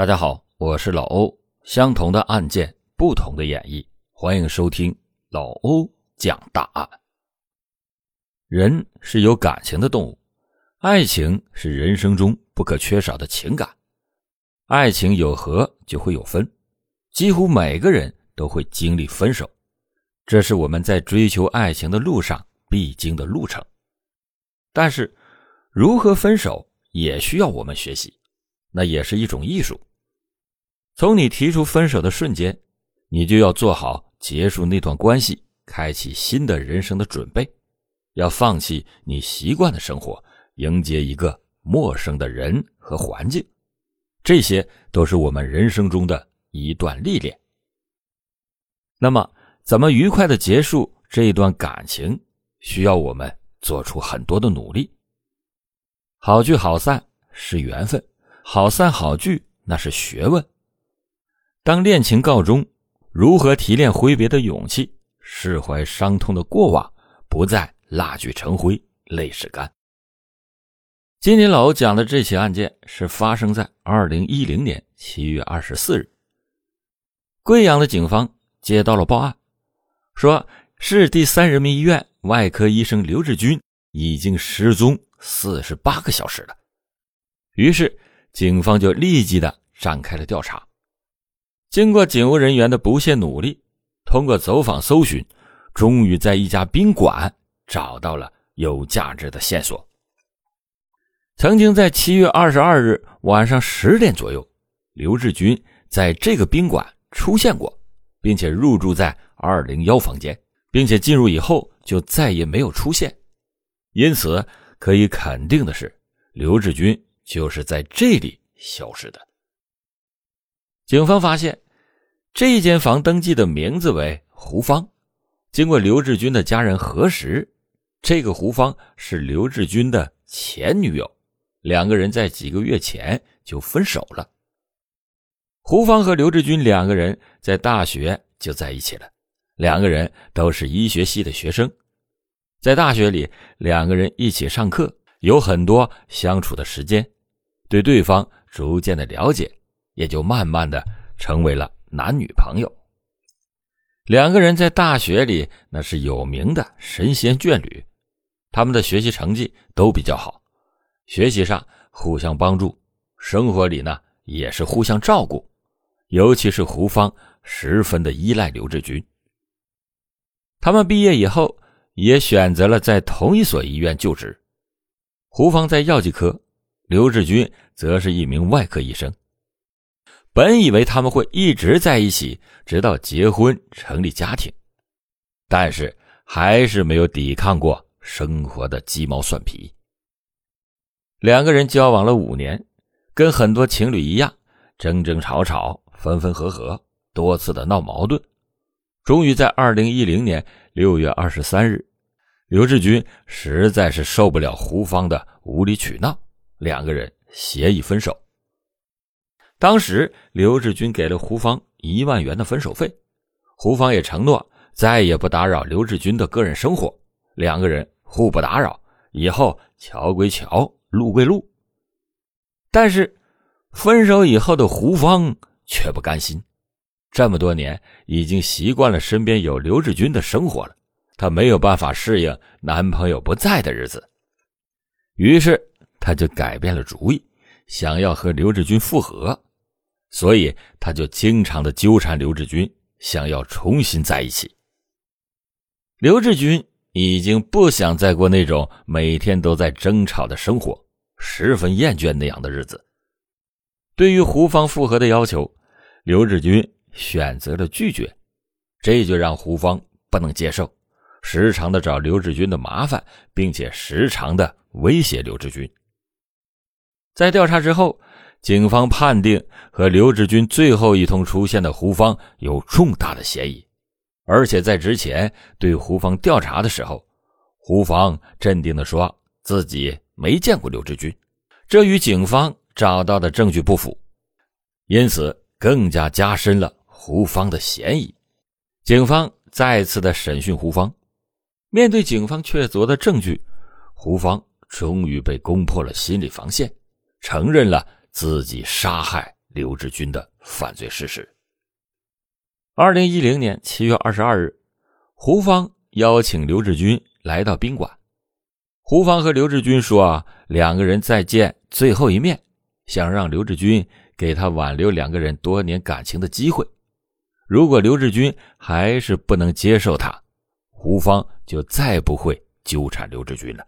大家好，我是老欧。相同的案件，不同的演绎，欢迎收听老欧讲大案。人是有感情的动物，爱情是人生中不可缺少的情感。爱情有合就会有分，几乎每个人都会经历分手，这是我们在追求爱情的路上必经的路程。但是，如何分手也需要我们学习，那也是一种艺术。从你提出分手的瞬间，你就要做好结束那段关系、开启新的人生的准备，要放弃你习惯的生活，迎接一个陌生的人和环境，这些都是我们人生中的一段历练。那么，怎么愉快的结束这一段感情，需要我们做出很多的努力。好聚好散是缘分，好散好聚那是学问。当恋情告终，如何提炼挥别的勇气，释怀伤痛的过往，不再蜡炬成灰泪始干。今天老欧讲的这起案件是发生在二零一零年七月二十四日，贵阳的警方接到了报案，说市第三人民医院外科医生刘志军已经失踪四十八个小时了，于是警方就立即的展开了调查。经过警务人员的不懈努力，通过走访搜寻，终于在一家宾馆找到了有价值的线索。曾经在七月二十二日晚上十点左右，刘志军在这个宾馆出现过，并且入住在二零幺房间，并且进入以后就再也没有出现。因此，可以肯定的是，刘志军就是在这里消失的。警方发现，这间房登记的名字为胡芳。经过刘志军的家人核实，这个胡芳是刘志军的前女友，两个人在几个月前就分手了。胡芳和刘志军两个人在大学就在一起了，两个人都是医学系的学生，在大学里两个人一起上课，有很多相处的时间，对对方逐渐的了解。也就慢慢的成为了男女朋友。两个人在大学里那是有名的神仙眷侣，他们的学习成绩都比较好，学习上互相帮助，生活里呢也是互相照顾，尤其是胡芳十分的依赖刘志军。他们毕业以后也选择了在同一所医院就职，胡芳在药剂科，刘志军则是一名外科医生。本以为他们会一直在一起，直到结婚成立家庭，但是还是没有抵抗过生活的鸡毛蒜皮。两个人交往了五年，跟很多情侣一样，争争吵吵，分分合合，多次的闹矛盾。终于在二零一零年六月二十三日，刘志军实在是受不了胡芳的无理取闹，两个人协议分手。当时，刘志军给了胡芳一万元的分手费，胡芳也承诺再也不打扰刘志军的个人生活，两个人互不打扰，以后桥归桥，路归路。但是，分手以后的胡芳却不甘心，这么多年已经习惯了身边有刘志军的生活了，她没有办法适应男朋友不在的日子，于是她就改变了主意，想要和刘志军复合。所以，他就经常的纠缠刘志军，想要重新在一起。刘志军已经不想再过那种每天都在争吵的生活，十分厌倦那样的日子。对于胡芳复合的要求，刘志军选择了拒绝，这就让胡芳不能接受，时常的找刘志军的麻烦，并且时常的威胁刘志军。在调查之后。警方判定和刘志军最后一通出现的胡芳有重大的嫌疑，而且在之前对胡芳调查的时候，胡芳镇定地说自己没见过刘志军，这与警方找到的证据不符，因此更加加深了胡芳的嫌疑。警方再次的审讯胡芳，面对警方确凿的证据，胡芳终于被攻破了心理防线，承认了。自己杀害刘志军的犯罪事实。二零一零年七月二十二日，胡芳邀请刘志军来到宾馆。胡芳和刘志军说：“啊，两个人再见最后一面，想让刘志军给他挽留两个人多年感情的机会。如果刘志军还是不能接受他，胡芳就再不会纠缠刘志军了。”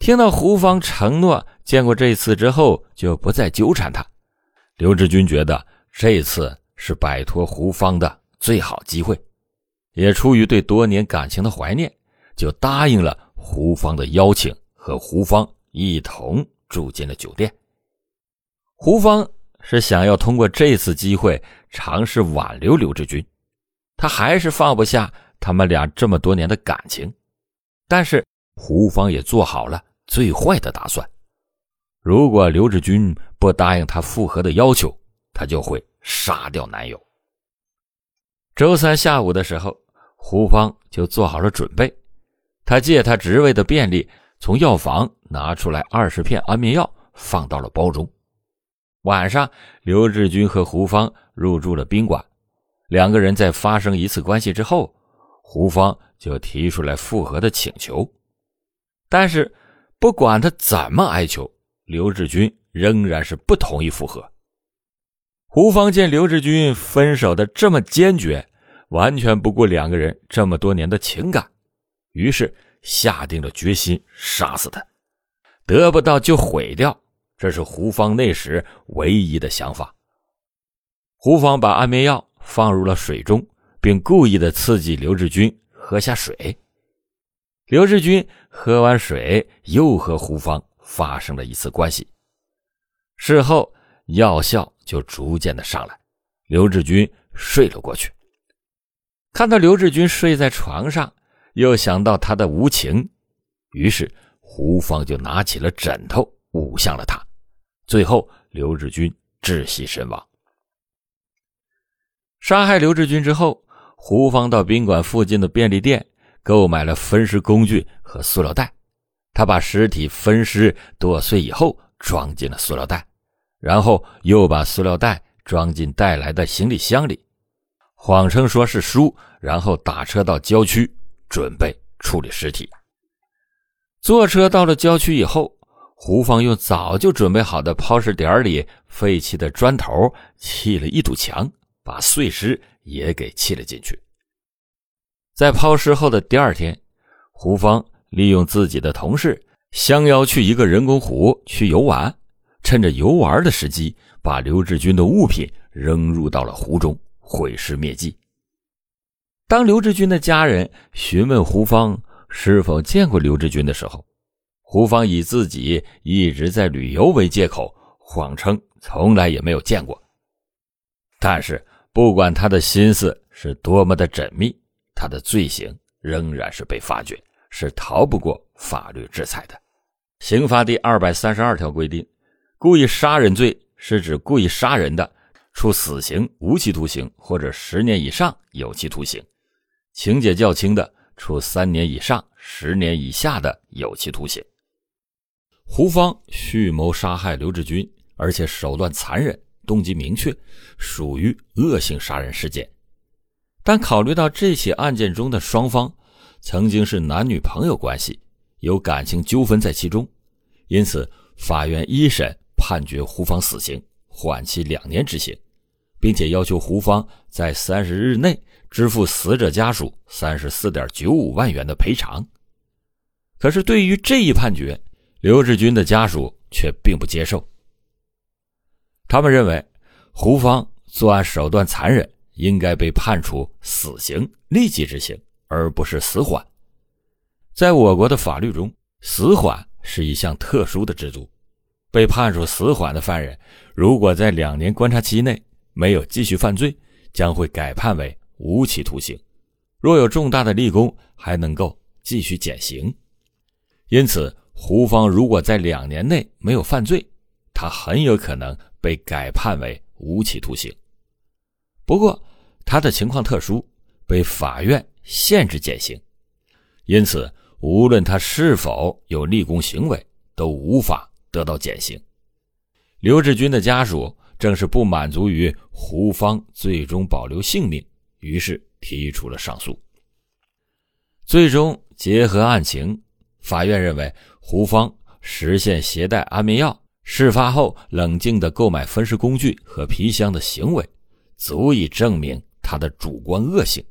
听到胡芳承诺见过这一次之后就不再纠缠他，刘志军觉得这次是摆脱胡芳的最好机会，也出于对多年感情的怀念，就答应了胡芳的邀请，和胡芳一同住进了酒店。胡芳是想要通过这次机会尝试挽留刘志军，他还是放不下他们俩这么多年的感情，但是胡芳也做好了。最坏的打算，如果刘志军不答应他复合的要求，他就会杀掉男友。周三下午的时候，胡芳就做好了准备，他借他职位的便利，从药房拿出来二十片安眠药，放到了包中。晚上，刘志军和胡芳入住了宾馆，两个人在发生一次关系之后，胡芳就提出来复合的请求，但是。不管他怎么哀求，刘志军仍然是不同意复合。胡芳见刘志军分手的这么坚决，完全不顾两个人这么多年的情感，于是下定了决心杀死他，得不到就毁掉，这是胡芳那时唯一的想法。胡芳把安眠药放入了水中，并故意的刺激刘志军喝下水。刘志军喝完水，又和胡芳发生了一次关系。事后药效就逐渐的上来，刘志军睡了过去。看到刘志军睡在床上，又想到他的无情，于是胡芳就拿起了枕头捂向了他。最后，刘志军窒息身亡。杀害刘志军之后，胡芳到宾馆附近的便利店。购买了分尸工具和塑料袋，他把尸体分尸剁碎以后装进了塑料袋，然后又把塑料袋装进带来的行李箱里，谎称说是书，然后打车到郊区准备处理尸体。坐车到了郊区以后，胡芳用早就准备好的抛尸点里废弃的砖头砌了一堵墙，把碎尸也给砌了进去。在抛尸后的第二天，胡芳利用自己的同事相邀去一个人工湖去游玩，趁着游玩的时机，把刘志军的物品扔入到了湖中，毁尸灭迹。当刘志军的家人询问胡芳是否见过刘志军的时候，胡芳以自己一直在旅游为借口，谎称从来也没有见过。但是，不管他的心思是多么的缜密。他的罪行仍然是被发觉，是逃不过法律制裁的。刑法第二百三十二条规定，故意杀人罪是指故意杀人的，处死刑、无期徒刑或者十年以上有期徒刑；情节较轻的，处三年以上十年以下的有期徒刑。胡芳蓄谋杀害刘志军，而且手段残忍，动机明确，属于恶性杀人事件。但考虑到这起案件中的双方曾经是男女朋友关系，有感情纠纷在其中，因此法院一审判决胡芳死刑，缓期两年执行，并且要求胡芳在三十日内支付死者家属三十四点九五万元的赔偿。可是，对于这一判决，刘志军的家属却并不接受。他们认为，胡芳作案手段残忍。应该被判处死刑，立即执行，而不是死缓。在我国的法律中，死缓是一项特殊的制度。被判处死缓的犯人，如果在两年观察期内没有继续犯罪，将会改判为无期徒刑；若有重大的立功，还能够继续减刑。因此，胡芳如果在两年内没有犯罪，他很有可能被改判为无期徒刑。不过，他的情况特殊，被法院限制减刑，因此无论他是否有立功行为，都无法得到减刑。刘志军的家属正是不满足于胡芳最终保留性命，于是提出了上诉。最终结合案情，法院认为胡芳实现携带安眠药、事发后冷静的购买分尸工具和皮箱的行为，足以证明他的主观恶性，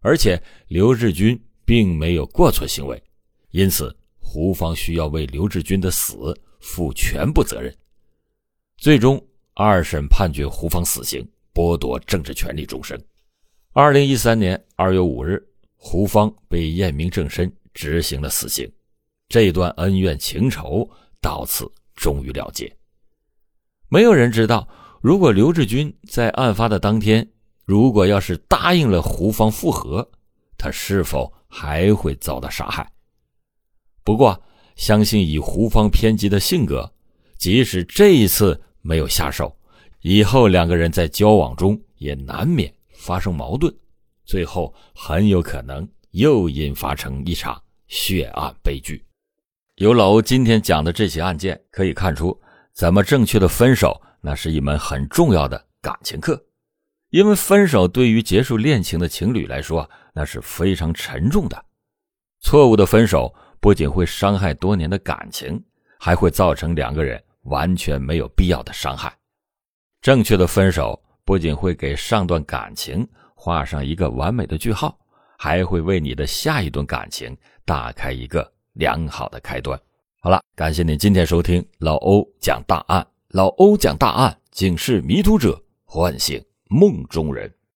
而且刘志军并没有过错行为，因此胡芳需要为刘志军的死负全部责任。最终，二审判决胡芳死刑，剥夺政治权利终身。二零一三年二月五日，胡芳被验明正身，执行了死刑。这段恩怨情仇到此终于了结。没有人知道，如果刘志军在案发的当天，如果要是答应了胡芳复合，他是否还会遭到杀害？不过，相信以胡芳偏激的性格，即使这一次。没有下手，以后两个人在交往中也难免发生矛盾，最后很有可能又引发成一场血案悲剧。由老欧今天讲的这起案件可以看出，怎么正确的分手，那是一门很重要的感情课。因为分手对于结束恋情的情侣来说，那是非常沉重的。错误的分手不仅会伤害多年的感情，还会造成两个人。完全没有必要的伤害。正确的分手不仅会给上段感情画上一个完美的句号，还会为你的下一段感情打开一个良好的开端。好了，感谢您今天收听老欧讲大案。老欧讲大案，警示迷途者，唤醒梦中人。